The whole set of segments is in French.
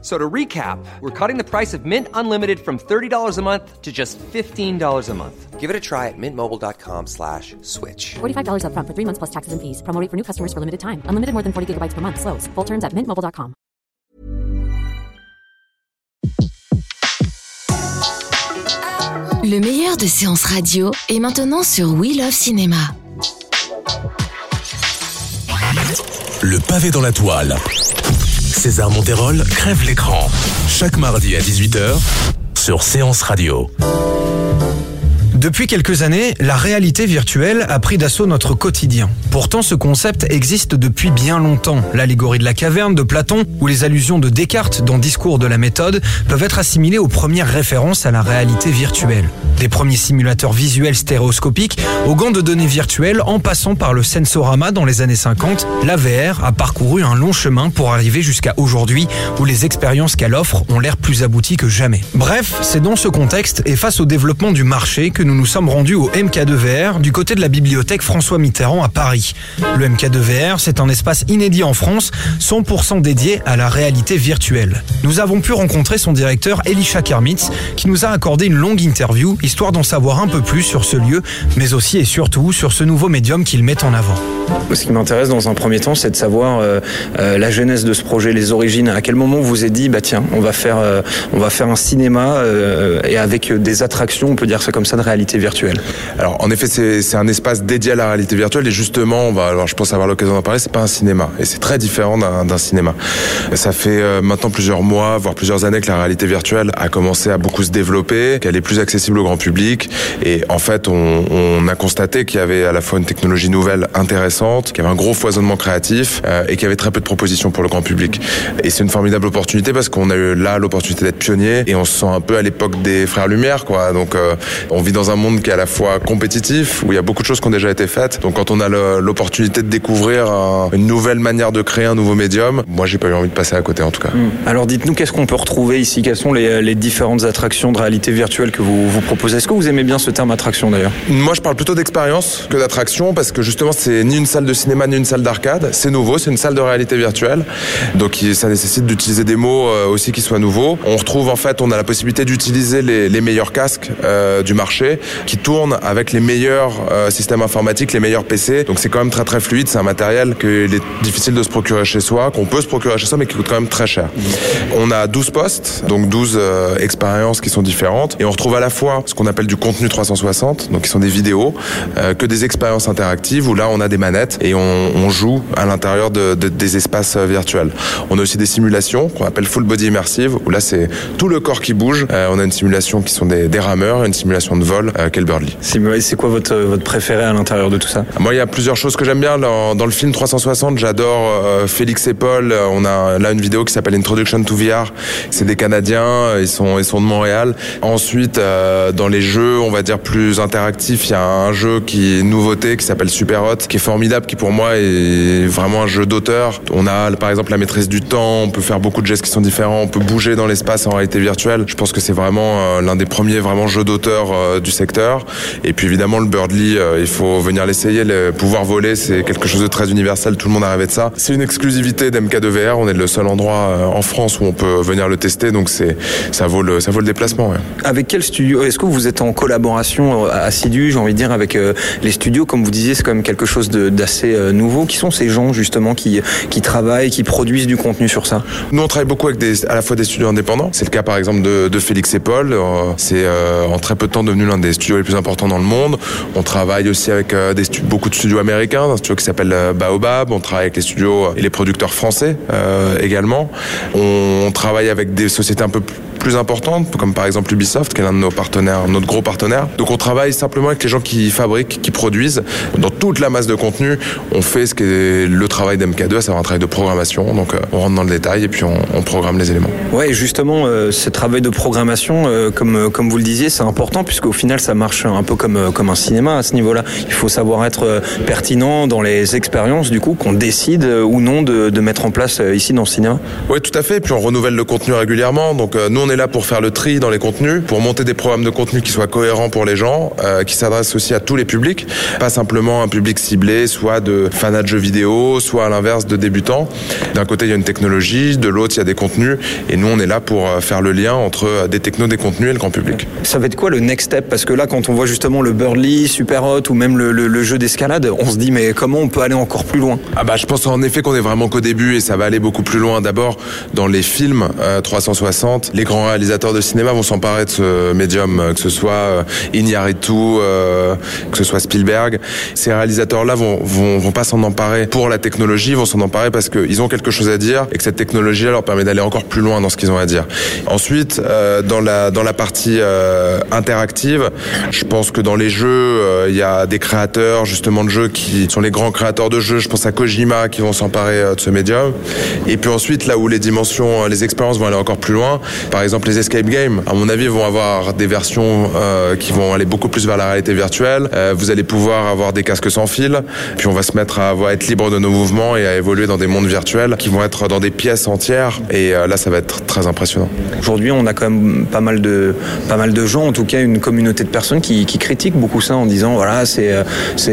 So to recap, we're cutting the price of Mint Unlimited from $30 a month to just $15 a month. Give it a try at mintmobile.com slash switch. $45 upfront for three months plus taxes and fees. Promo rate for new customers for limited time. Unlimited more than 40 gigabytes per month. Slows. Full terms at mintmobile.com. Le meilleur de séances radio est maintenant sur We Love Cinéma. Le pavé dans la toile. César Monterol crève l'écran. Chaque mardi à 18h sur Séance Radio. Depuis quelques années, la réalité virtuelle a pris d'assaut notre quotidien. Pourtant, ce concept existe depuis bien longtemps. L'allégorie de la caverne de Platon ou les allusions de Descartes dans Discours de la méthode peuvent être assimilées aux premières références à la réalité virtuelle. Des premiers simulateurs visuels stéréoscopiques aux gants de données virtuelles en passant par le Sensorama dans les années 50, la VR a parcouru un long chemin pour arriver jusqu'à aujourd'hui où les expériences qu'elle offre ont l'air plus abouties que jamais. Bref, c'est dans ce contexte et face au développement du marché que nous nous sommes rendus au MK2VR du côté de la bibliothèque François Mitterrand à Paris. Le MK2VR, c'est un espace inédit en France, 100% dédié à la réalité virtuelle. Nous avons pu rencontrer son directeur Elisha Kermitz qui nous a accordé une longue interview histoire d'en savoir un peu plus sur ce lieu, mais aussi et surtout sur ce nouveau médium qu'il met en avant. Ce qui m'intéresse dans un premier temps, c'est de savoir euh, euh, la genèse de ce projet, les origines. À quel moment vous êtes dit, bah tiens, on va faire, euh, on va faire un cinéma et avec des attractions, on peut dire ça comme ça, de réalité Alors en effet, c'est un espace dédié à la réalité virtuelle et justement, on va, alors je pense avoir l'occasion d'en parler, c'est pas un cinéma et c'est très différent d'un cinéma. Ça fait euh, maintenant plusieurs mois, voire plusieurs années que la réalité virtuelle a commencé à beaucoup se développer, qu'elle est plus accessible au grand public et en fait, on, on a constaté qu'il y avait à la fois une technologie nouvelle intéressante, qu'il y avait un gros foisonnement créatif euh, et qu'il y avait très peu de propositions pour le grand public. Et c'est une formidable opportunité parce qu'on a eu là l'opportunité d'être pionnier et on se sent un peu à l'époque des frères Lumière, quoi. Donc, euh, on vit dans un monde qui est à la fois compétitif, où il y a beaucoup de choses qui ont déjà été faites. Donc, quand on a l'opportunité de découvrir un- une nouvelle manière de créer un nouveau médium, moi, j'ai pas eu envie de passer à côté, en tout cas. Alors dites-nous, qu'est-ce qu'on peut retrouver ici? Quelles sont les, les différentes attractions de réalité virtuelle que vous, vous proposez? Est-ce que vous aimez bien ce terme attraction d'ailleurs? Moi, je parle plutôt d'expérience que d'attraction parce que justement, c'est ni une salle de cinéma ni une salle d'arcade. C'est nouveau, c'est une salle de réalité virtuelle. Donc, ça nécessite d'utiliser des mots euh, aussi qui soient nouveaux. On retrouve en fait, on a la possibilité d'utiliser les, les meilleurs casques euh, du marché qui tournent avec les meilleurs euh, systèmes informatiques, les meilleurs PC. Donc, c'est quand même très très fluide. C'est un matériel qu'il est difficile de se procurer chez soi, qu'on peut se procurer chez soi, mais qui coûte quand même très cher. On a 12 postes, donc 12 euh, expériences qui sont différentes. Et on retrouve à la fois ce qu'on appelle du contenu 360, donc qui sont des vidéos, euh, que des expériences interactives où là on a des manettes et on, on joue à l'intérieur de, de- des espaces euh, virtuels. On a aussi des simulations qu'on appelle full body immersive, où là c'est tout le corps qui bouge. Euh, on a une simulation qui sont des, des rameurs, une simulation de vol, euh, qu'est le. C'est quoi votre, votre préféré à l'intérieur de tout ça? Moi, il y a plusieurs choses que j'aime bien. Dans, dans le film 360, j'adore euh, Félix et Paul. On a là une vidéo qui s'appelle Introduction to VR. C'est des Canadiens, euh, ils sont, ils sont de Montréal. Ensuite, dans les jeux, on va dire plus interactifs, il y a un jeu qui est nouveauté, qui s'appelle Super Hot, qui est formidable, qui pour moi est vraiment un jeu d'auteur. On a par exemple la maîtrise du temps, on peut faire beaucoup de gestes qui sont différents, on peut bouger dans l'espace en réalité virtuelle. Je pense que c'est vraiment l'un des premiers vraiment jeux d'auteur du secteur. Et puis évidemment le Birdly, euh, il faut venir l'essayer. Le pouvoir voler, c'est quelque chose de très universel. Tout le monde a rêvé de ça. C'est une exclusivité d'MK2VR. On est le seul endroit euh, en France où on peut venir le tester. Donc c'est ça vaut le ça vaut le déplacement. ouais. Avec quel studio Est-ce que vous êtes en collaboration euh, assidue, j'ai envie de dire, avec les studios? Comme vous disiez, c'est quand même quelque chose d'assez nouveau. Qui sont ces gens justement qui, qui travaillent, qui produisent du contenu sur ça? Nous, on travaille beaucoup avec des, à la fois des studios indépendants. C'est le cas, par exemple, de, de Félix et Paul. C'est euh, en très peu de temps devenu l'un des studios les plus importants dans le monde. On travaille aussi avec euh, des beaucoup de studios américains, un studio qui s'appelle euh, Baobab. On travaille avec les studios et les producteurs français euh, également. On travaille avec des sociétés un peu plus plus importantes, comme par exemple Ubisoft, qui est l'un de nos partenaires, notre gros partenaire. Donc on travaille simplement avec les gens qui fabriquent, qui produisent. Dans toute la masse de contenu, on fait ce qui est le travail d'MK2, à savoir un travail de programmation. Donc euh, on rentre dans le détail et puis on, on programme les éléments. Ouais, et justement, euh, ce travail de programmation, euh, comme, comme vous le disiez, c'est important puisqu'au final, ça marche un peu comme, comme un cinéma à ce niveau-là. Il faut savoir être pertinent dans les expériences, du coup, qu'on décide ou non de, de mettre en place ici dans le cinéma. Oui, tout à fait. Puis on renouvelle le contenu régulièrement. Donc euh, nous, on est là pour faire le tri dans les contenus, pour monter des programmes de contenu qui soient cohérents pour les gens, euh, qui s'adressent aussi à tous les publics, pas simplement un public ciblé, soit de fanats de jeux vidéo, soit à l'inverse de débutants. D'un côté, il y a une technologie, de l'autre, il y a des contenus, et nous, on est là pour euh, faire le lien entre euh, des technos, des contenus et le grand public. Ça va être quoi le next step? Parce que là, quand on voit justement le Burly, Super Hot ou même le, le- le jeu d'escalade, on se dit mais comment on peut aller encore plus loin? Ah bah je pense en effet qu'on est vraiment qu'au début et ça va aller beaucoup plus loin. D'abord dans les films euh, 360, les grands réalisateurs de cinéma vont s'emparer de ce médium, euh, que ce soit euh, Iñárritu, euh, que ce soit Spielberg. Ces réalisateurs-là vont, vont vont pas s'en emparer pour la technologie, vont s'en emparer parce qu'ils ont quelque chose à dire et que cette technologie leur permet d'aller encore plus loin dans ce qu'ils ont à dire. Ensuite, dans la dans la partie interactive, je pense que dans les jeux, il y a des créateurs justement de jeux qui sont les grands créateurs de jeux. Je pense à Kojima qui vont s'emparer de ce médium. Et puis ensuite, là où les dimensions, les expériences vont aller encore plus loin, par exemple les escape games, à mon avis, vont avoir des versions euh, qui vont aller beaucoup plus vers la réalité virtuelle. Euh, vous allez pouvoir avoir des casques sans fil. Puis on va se mettre à, être libre de nos mouvements et à évoluer dans des mondes virtuels qui vont être dans des pièces entières. Et euh, là, ça va être très impressionnant. Aujourd'hui, on a quand même pas mal de pas mal de gens, en tout cas une communauté de personnes qui, critiquent beaucoup ça en disant voilà c'est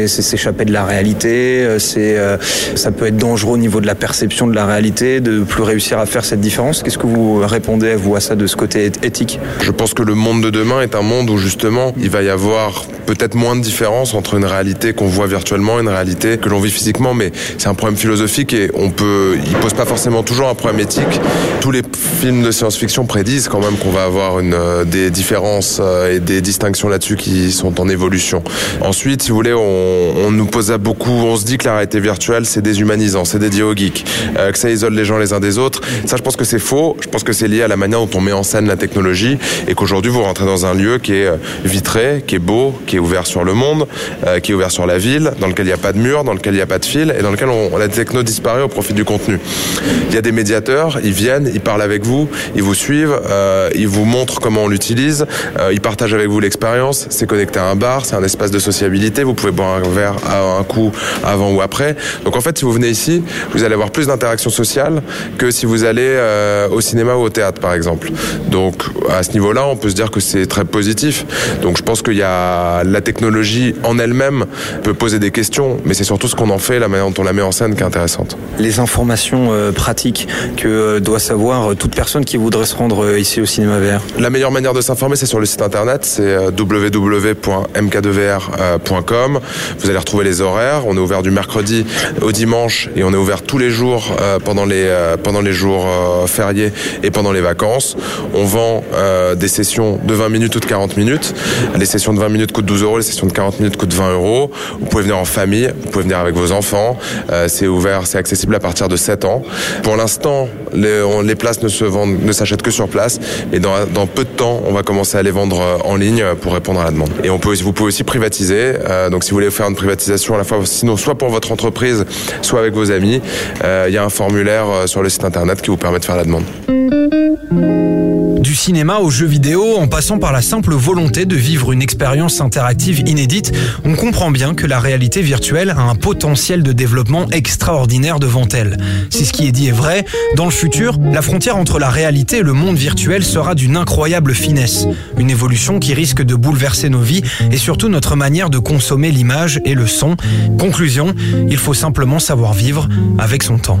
s'échapper de la réalité, c'est ça peut être dangereux au niveau de la perception de la réalité, de plus réussir à faire cette différence. Qu'est-ce que vous répondez vous à ça de ce côté éth- éthique Je pense que le monde de demain est un monde où justement il va y avoir peut-être moins de différence entre une réalité qu'on voit virtuellement et une réalité que l'on vit physiquement, mais c'est un problème philosophique et on peut, il pose pas forcément toujours un problème éthique. Tous les films de science-fiction prédisent quand même qu'on va avoir euh, des différences euh, et des distinctions là-dessus qui sont en évolution. Ensuite, si vous voulez, on, on nous pose à beaucoup, on se dit que la réalité virtuelle c'est déshumanisant, c'est dédié aux geeks, euh, que ça isole les gens les uns des autres. Ça, je pense que c'est faux. Je pense que c'est lié à la manière dont on met en scène la technologie et qu'aujourd'hui vous rentrez dans un lieu qui est euh, vitré, qui est beau, qui est ouvert sur le monde, euh, qui est ouvert sur la ville, dans lequel il n'y a pas de mur, dans lequel il n'y a pas de fil et dans lequel on, la techno disparaît au profit du contenu. Il y a des médiateurs, ils viennent, ils parlent avec vous, ils vous suivent, euh, ils vous montrent comment on l'utilise, euh, ils partagent avec vous l'expérience. C'est connecté à un bar, c'est un espace de sociabilité. Vous pouvez boire un verre à un coup avant ou après. Donc en fait, si vous venez ici, vous allez avoir plus d'interaction sociale que si vous allez euh, au cinéma ou au théâtre, par exemple. Donc à ce niveau-là, on peut se dire que c'est très positif. Donc je pense qu'il y a la technologie en elle-même peut poser des questions, mais c'est surtout ce qu'on en fait, la manière dont on la met en scène qui est intéressante. Les informations euh, pratiques que euh, doit savoir euh, toute personne qui voudrait se rendre euh, ici au cinéma VR. La meilleure manière de s'informer, c'est sur le site internet, c'est www.mk2vr.com. Vous allez retrouver les horaires. On est ouvert du mercredi au dimanche et on est ouvert tous les jours pendant les pendant les jours fériés et pendant les vacances. On vend euh, des sessions de 20 minutes ou de 40 minutes. Les sessions de 20 minutes coûtent 12 euros, les sessions de 40 minutes coûtent 20 euros. Vous pouvez venir en famille, vous pouvez venir avec vos enfants. Euh, c'est ouvert, c'est accessible à partir de 7 ans. Pour l'instant, les, places ne se vendent, ne s'achètent que sur place. Et dans, peu de temps, on va commencer à les vendre euh, en ligne pour répondre à la demande. Et vous pouvez aussi privatiser. Euh, donc, si vous voulez faire une privatisation à la fois, sinon soit pour votre entreprise, soit avec vos amis, il y a un formulaire sur le site internet qui vous permet de faire la demande. Du cinéma aux jeux vidéo, en passant par la simple volonté de vivre une expérience interactive inédite, on comprend bien que la réalité virtuelle a un potentiel de développement extraordinaire devant elle. Si ce qui est dit est vrai, dans le futur, la frontière entre la réalité et le monde virtuel sera d'une incroyable finesse. Une évolution qui risque de bouleverser nos vies et surtout notre manière de consommer l'image et le son. Conclusion, il faut simplement savoir vivre avec son temps.